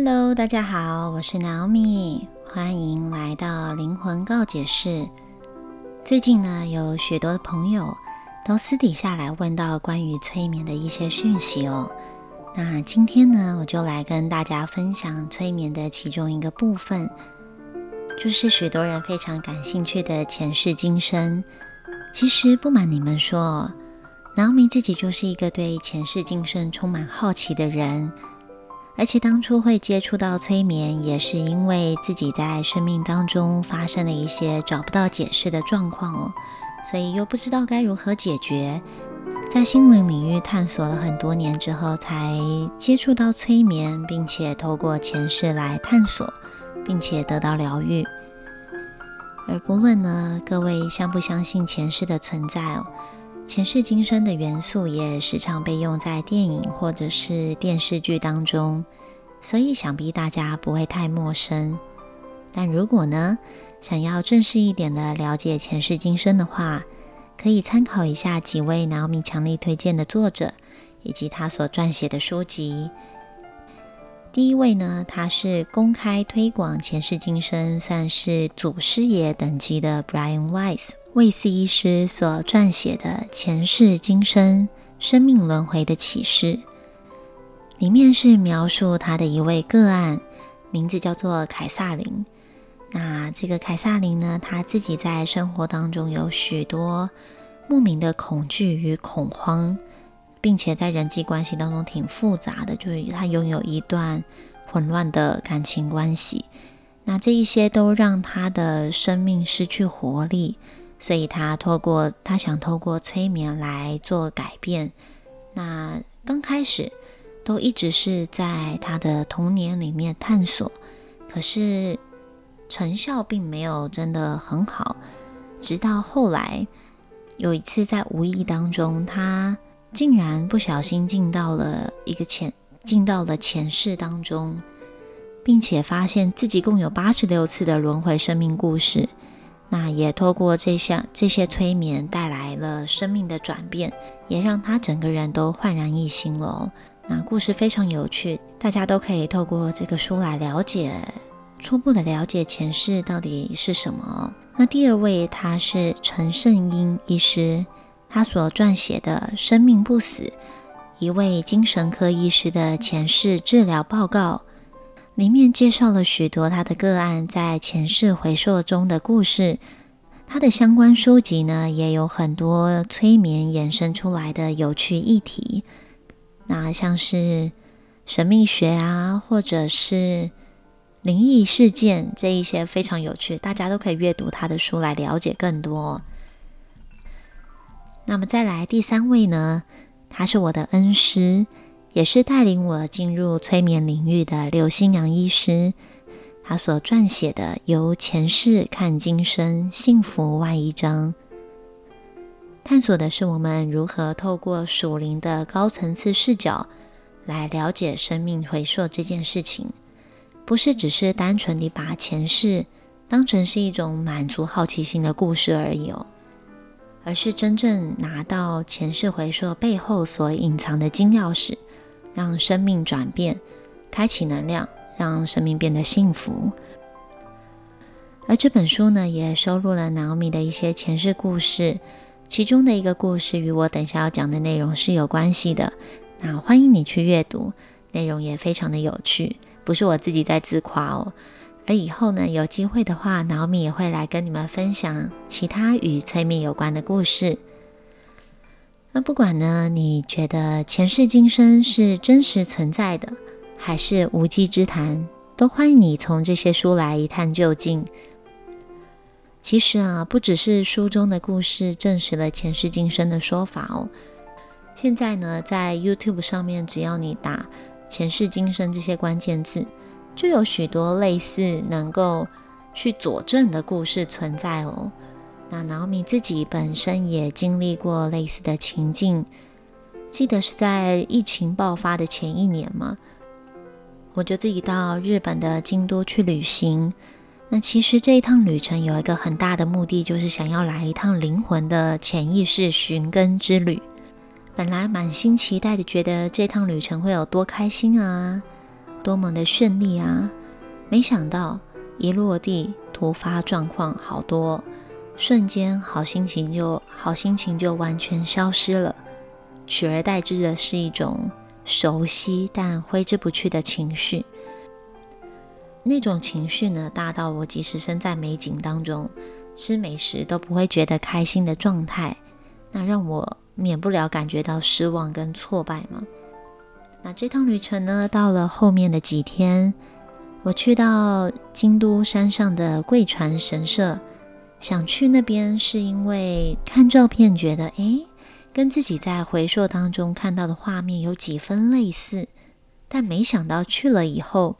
Hello，大家好，我是 Naomi，欢迎来到灵魂告解室。最近呢，有许多的朋友都私底下来问到关于催眠的一些讯息哦。那今天呢，我就来跟大家分享催眠的其中一个部分，就是许多人非常感兴趣的前世今生。其实不瞒你们说，Naomi 自己就是一个对前世今生充满好奇的人。而且当初会接触到催眠，也是因为自己在生命当中发生了一些找不到解释的状况哦，所以又不知道该如何解决，在心灵领域探索了很多年之后，才接触到催眠，并且透过前世来探索，并且得到疗愈。而不论呢，各位相不相信前世的存在哦。前世今生的元素也时常被用在电影或者是电视剧当中，所以想必大家不会太陌生。但如果呢，想要正式一点的了解前世今生的话，可以参考一下几位 Naomi 强力推荐的作者以及他所撰写的书籍。第一位呢，他是公开推广前世今生，算是祖师爷等级的 Brian Weiss。魏斯医师所撰写的《前世今生：生命轮回的启示》里面是描述他的一位个案，名字叫做凯撒琳。那这个凯撒琳呢，他自己在生活当中有许多莫名的恐惧与恐慌，并且在人际关系当中挺复杂的，就是他拥有一段混乱的感情关系。那这一些都让他的生命失去活力。所以他透过他想透过催眠来做改变。那刚开始都一直是在他的童年里面探索，可是成效并没有真的很好。直到后来有一次在无意当中，他竟然不小心进到了一个前进到了前世当中，并且发现自己共有八十六次的轮回生命故事。那也透过这项这些催眠带来了生命的转变，也让他整个人都焕然一新了。那故事非常有趣，大家都可以透过这个书来了解，初步的了解前世到底是什么。那第二位他是陈胜英医师，他所撰写的《生命不死》，一位精神科医师的前世治疗报告。里面介绍了许多他的个案在前世回溯中的故事，他的相关书籍呢也有很多催眠衍生出来的有趣议题，那像是神秘学啊，或者是灵异事件这一些非常有趣，大家都可以阅读他的书来了解更多。那么再来第三位呢，他是我的恩师。也是带领我进入催眠领域的刘新阳医师，他所撰写的《由前世看今生：幸福外一章》，探索的是我们如何透过属灵的高层次视角来了解生命回溯这件事情，不是只是单纯地把前世当成是一种满足好奇心的故事而已哦，而是真正拿到前世回溯背后所隐藏的金钥匙。让生命转变，开启能量，让生命变得幸福。而这本书呢，也收录了 Naomi 的一些前世故事，其中的一个故事与我等下要讲的内容是有关系的。那欢迎你去阅读，内容也非常的有趣，不是我自己在自夸哦。而以后呢，有机会的话，Naomi 也会来跟你们分享其他与催眠有关的故事。那不管呢，你觉得前世今生是真实存在的，还是无稽之谈，都欢迎你从这些书来一探究竟。其实啊，不只是书中的故事证实了前世今生的说法哦。现在呢，在 YouTube 上面，只要你打“前世今生”这些关键字，就有许多类似能够去佐证的故事存在哦。那 Naomi 自己本身也经历过类似的情境，记得是在疫情爆发的前一年嘛，我就自己到日本的京都去旅行。那其实这一趟旅程有一个很大的目的，就是想要来一趟灵魂的潜意识寻根之旅。本来满心期待的，觉得这趟旅程会有多开心啊，多么的顺利啊！没想到一落地，突发状况好多，瞬间好心情就好心情就完全消失了，取而代之的是一种熟悉但挥之不去的情绪。那种情绪呢，大到我即使身在美景当中，吃美食都不会觉得开心的状态，那让我免不了感觉到失望跟挫败嘛。那这趟旅程呢，到了后面的几天，我去到京都山上的贵船神社，想去那边是因为看照片觉得，诶，跟自己在回溯当中看到的画面有几分类似，但没想到去了以后。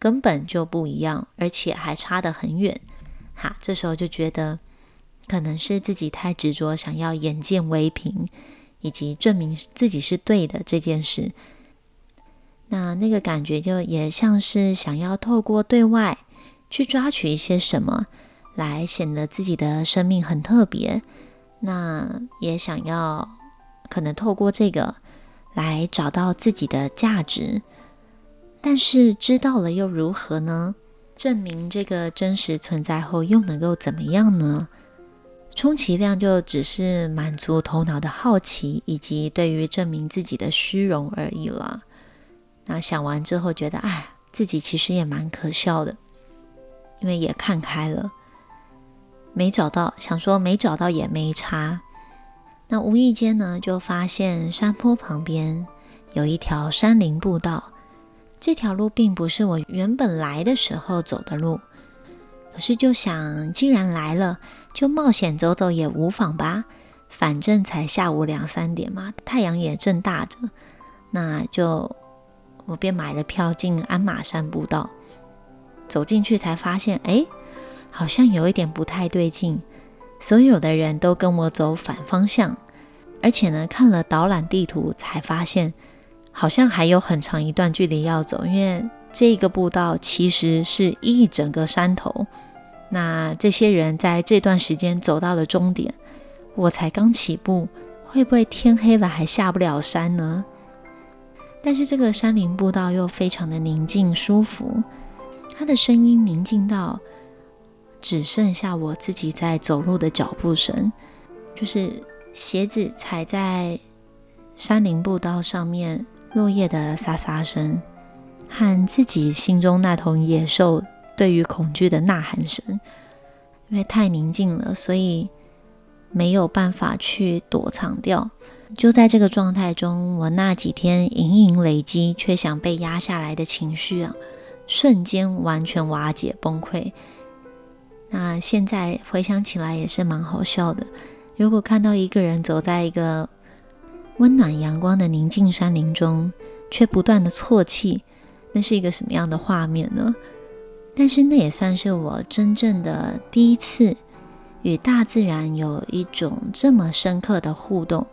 根本就不一样，而且还差得很远。哈，这时候就觉得可能是自己太执着，想要眼见为凭，以及证明自己是对的这件事。那那个感觉就也像是想要透过对外去抓取一些什么，来显得自己的生命很特别。那也想要可能透过这个来找到自己的价值。但是知道了又如何呢？证明这个真实存在后又能够怎么样呢？充其量就只是满足头脑的好奇，以及对于证明自己的虚荣而已了。那想完之后觉得，哎，自己其实也蛮可笑的，因为也看开了，没找到，想说没找到也没差。那无意间呢，就发现山坡旁边有一条山林步道。这条路并不是我原本来的时候走的路，可是就想，既然来了，就冒险走走也无妨吧。反正才下午两三点嘛，太阳也正大着，那就我便买了票进鞍马山步道。走进去才发现，哎，好像有一点不太对劲。所有的人都跟我走反方向，而且呢，看了导览地图才发现。好像还有很长一段距离要走，因为这个步道其实是一整个山头。那这些人在这段时间走到了终点，我才刚起步，会不会天黑了还下不了山呢？但是这个山林步道又非常的宁静舒服，它的声音宁静到只剩下我自己在走路的脚步声，就是鞋子踩在山林步道上面。落叶的沙沙声，和自己心中那头野兽对于恐惧的呐喊声，因为太宁静了，所以没有办法去躲藏掉。就在这个状态中，我那几天隐隐累积却想被压下来的情绪啊，瞬间完全瓦解崩溃。那现在回想起来也是蛮好笑的。如果看到一个人走在一个温暖阳光的宁静山林中，却不断的啜泣，那是一个什么样的画面呢？但是那也算是我真正的第一次与大自然有一种这么深刻的互动。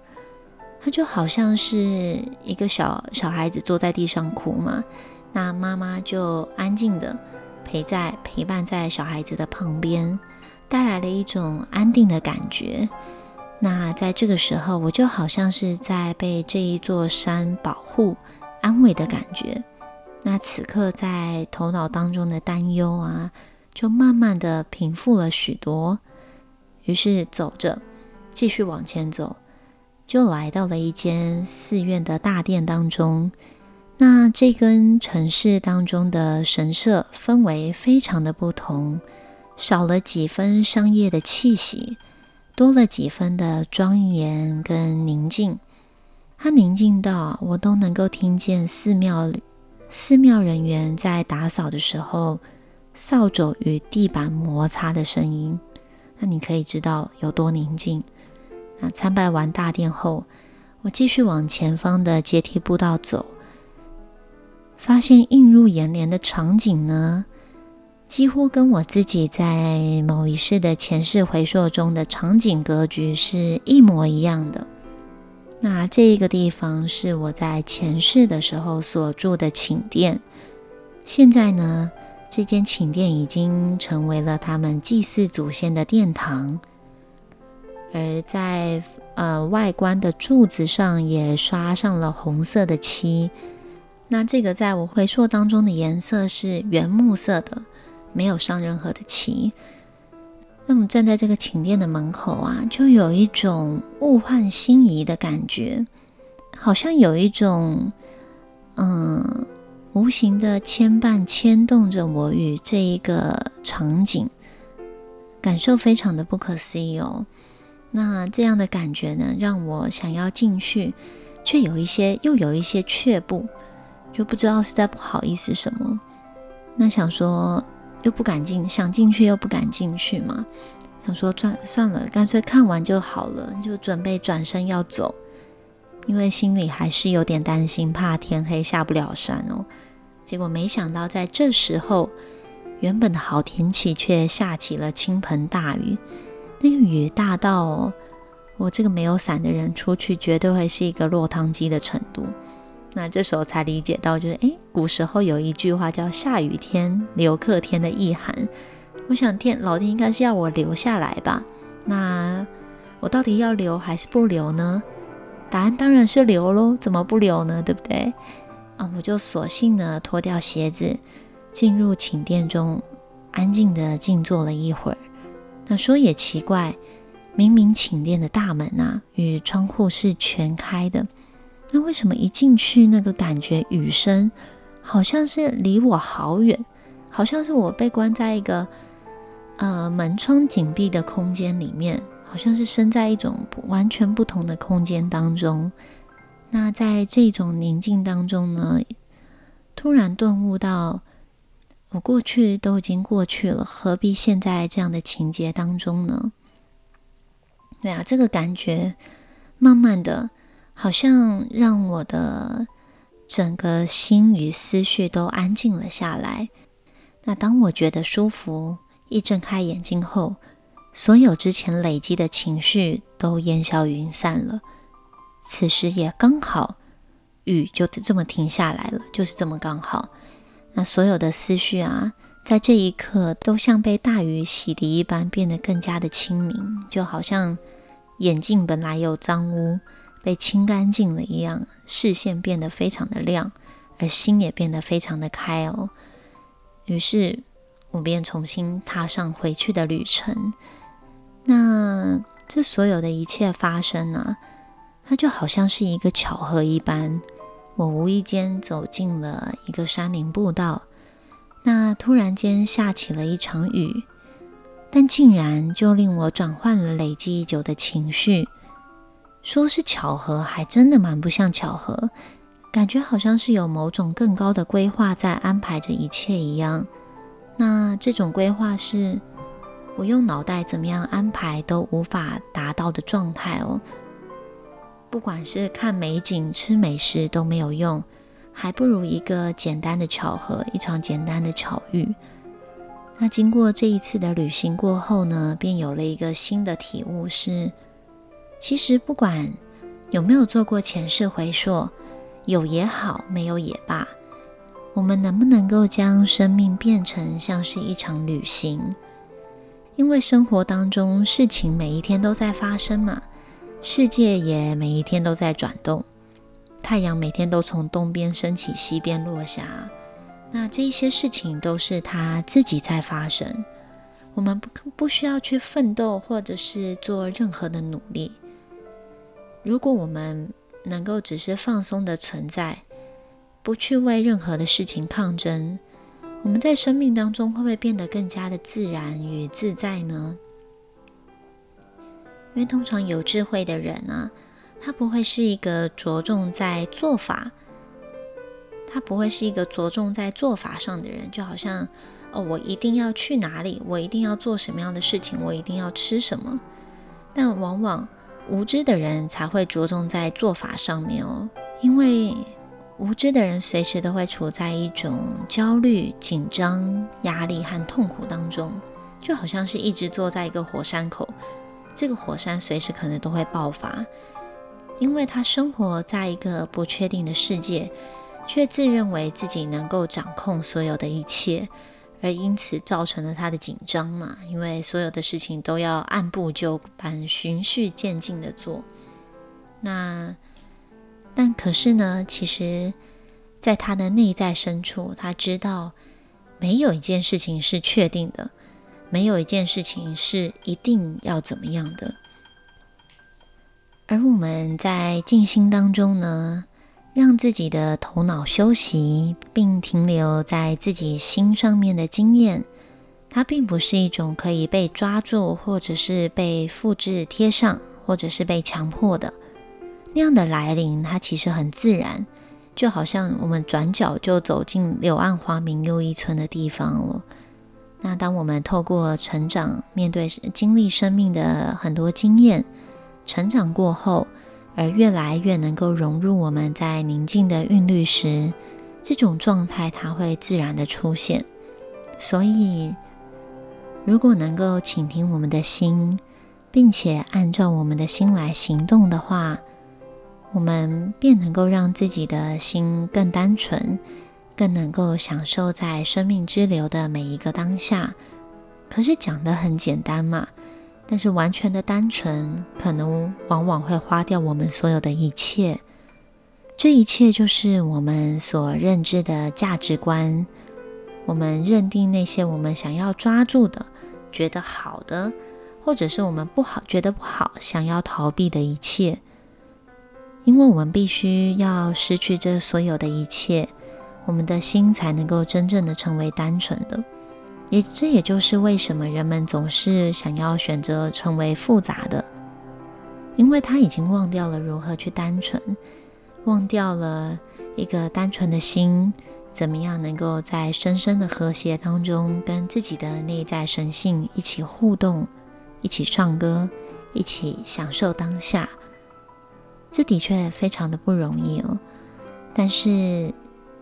它就好像是一个小小孩子坐在地上哭嘛，那妈妈就安静的陪在陪伴在小孩子的旁边，带来了一种安定的感觉。那在这个时候，我就好像是在被这一座山保护、安慰的感觉。那此刻在头脑当中的担忧啊，就慢慢的平复了许多。于是走着，继续往前走，就来到了一间寺院的大殿当中。那这跟城市当中的神社氛围非常的不同，少了几分商业的气息。多了几分的庄严跟宁静，它宁静到我都能够听见寺庙寺庙人员在打扫的时候扫帚与地板摩擦的声音。那你可以知道有多宁静。那参拜完大殿后，我继续往前方的阶梯步道走，发现映入眼帘的场景呢？几乎跟我自己在某一世的前世回溯中的场景格局是一模一样的。那这一个地方是我在前世的时候所住的寝殿，现在呢，这间寝殿已经成为了他们祭祀祖先的殿堂，而在呃外观的柱子上也刷上了红色的漆。那这个在我回溯当中的颜色是原木色的，没有上任何的漆。那么站在这个寝殿的门口啊，就有一种物换星移的感觉，好像有一种嗯无形的牵绊牵动着我与这一个场景，感受非常的不可思议哦。那这样的感觉呢，让我想要进去，却有一些又有一些却步，就不知道是在不好意思什么。那想说。又不敢进，想进去又不敢进去嘛，想说转算了，干脆看完就好了，就准备转身要走，因为心里还是有点担心，怕天黑下不了山哦。结果没想到在这时候，原本的好天气却下起了倾盆大雨，那个雨大到哦，我这个没有伞的人出去绝对会是一个落汤鸡的程度。那这时候才理解到，就是诶，古时候有一句话叫“下雨天留客天”的意涵。我想天老天应该是要我留下来吧？那我到底要留还是不留呢？答案当然是留喽，怎么不留呢？对不对？啊，我就索性呢脱掉鞋子，进入寝殿中，安静的静坐了一会儿。那说也奇怪，明明寝殿的大门啊与窗户是全开的。那为什么一进去，那个感觉雨声好像是离我好远，好像是我被关在一个呃门窗紧闭的空间里面，好像是身在一种完全不同的空间当中。那在这种宁静当中呢，突然顿悟到，我过去都已经过去了，何必现在这样的情节当中呢？对啊，这个感觉慢慢的。好像让我的整个心与思绪都安静了下来。那当我觉得舒服，一睁开眼睛后，所有之前累积的情绪都烟消云散了。此时也刚好雨就这么停下来了，就是这么刚好。那所有的思绪啊，在这一刻都像被大雨洗涤一般，变得更加的清明，就好像眼镜本来有脏污。被清干净了一样，视线变得非常的亮，而心也变得非常的开哦。于是，我便重新踏上回去的旅程。那这所有的一切发生呢，它就好像是一个巧合一般。我无意间走进了一个山林步道，那突然间下起了一场雨，但竟然就令我转换了累积已久的情绪。说是巧合，还真的蛮不像巧合，感觉好像是有某种更高的规划在安排着一切一样。那这种规划是我用脑袋怎么样安排都无法达到的状态哦。不管是看美景、吃美食都没有用，还不如一个简单的巧合，一场简单的巧遇。那经过这一次的旅行过后呢，便有了一个新的体悟是。其实不管有没有做过前世回溯，有也好，没有也罢，我们能不能够将生命变成像是一场旅行？因为生活当中事情每一天都在发生嘛，世界也每一天都在转动，太阳每天都从东边升起，西边落下，那这些事情都是它自己在发生，我们不不需要去奋斗或者是做任何的努力。如果我们能够只是放松的存在，不去为任何的事情抗争，我们在生命当中会不会变得更加的自然与自在呢？因为通常有智慧的人啊，他不会是一个着重在做法，他不会是一个着重在做法上的人，就好像哦，我一定要去哪里，我一定要做什么样的事情，我一定要吃什么，但往往。无知的人才会着重在做法上面哦，因为无知的人随时都会处在一种焦虑、紧张、压力和痛苦当中，就好像是一直坐在一个火山口，这个火山随时可能都会爆发，因为他生活在一个不确定的世界，却自认为自己能够掌控所有的一切。而因此造成了他的紧张嘛？因为所有的事情都要按部就班、循序渐进的做。那但可是呢？其实，在他的内在深处，他知道没有一件事情是确定的，没有一件事情是一定要怎么样的。而我们在静心当中呢，让自己的头脑休息，并停留在自己心上面的经验，它并不是一种可以被抓住，或者是被复制贴上，或者是被强迫的那样的来临。它其实很自然，就好像我们转角就走进柳暗花明又一村的地方了。那当我们透过成长，面对经历生命的很多经验。成长过后，而越来越能够融入我们在宁静的韵律时，这种状态它会自然的出现。所以，如果能够倾听我们的心，并且按照我们的心来行动的话，我们便能够让自己的心更单纯，更能够享受在生命之流的每一个当下。可是讲的很简单嘛。但是完全的单纯，可能往往会花掉我们所有的一切。这一切就是我们所认知的价值观，我们认定那些我们想要抓住的、觉得好的，或者是我们不好、觉得不好、想要逃避的一切。因为我们必须要失去这所有的一切，我们的心才能够真正的成为单纯的。也，这也就是为什么人们总是想要选择成为复杂的，因为他已经忘掉了如何去单纯，忘掉了一个单纯的心，怎么样能够在深深的和谐当中，跟自己的内在神性一起互动，一起唱歌，一起享受当下。这的确非常的不容易哦。但是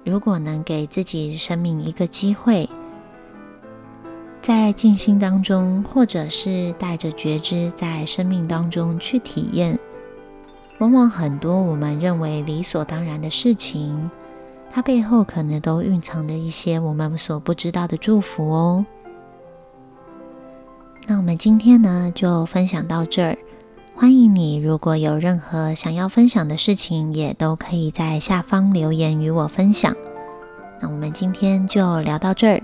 如果能给自己生命一个机会，在静心当中，或者是带着觉知在生命当中去体验，往往很多我们认为理所当然的事情，它背后可能都蕴藏着一些我们所不知道的祝福哦。那我们今天呢，就分享到这儿。欢迎你，如果有任何想要分享的事情，也都可以在下方留言与我分享。那我们今天就聊到这儿。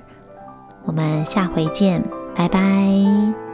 我们下回见，拜拜。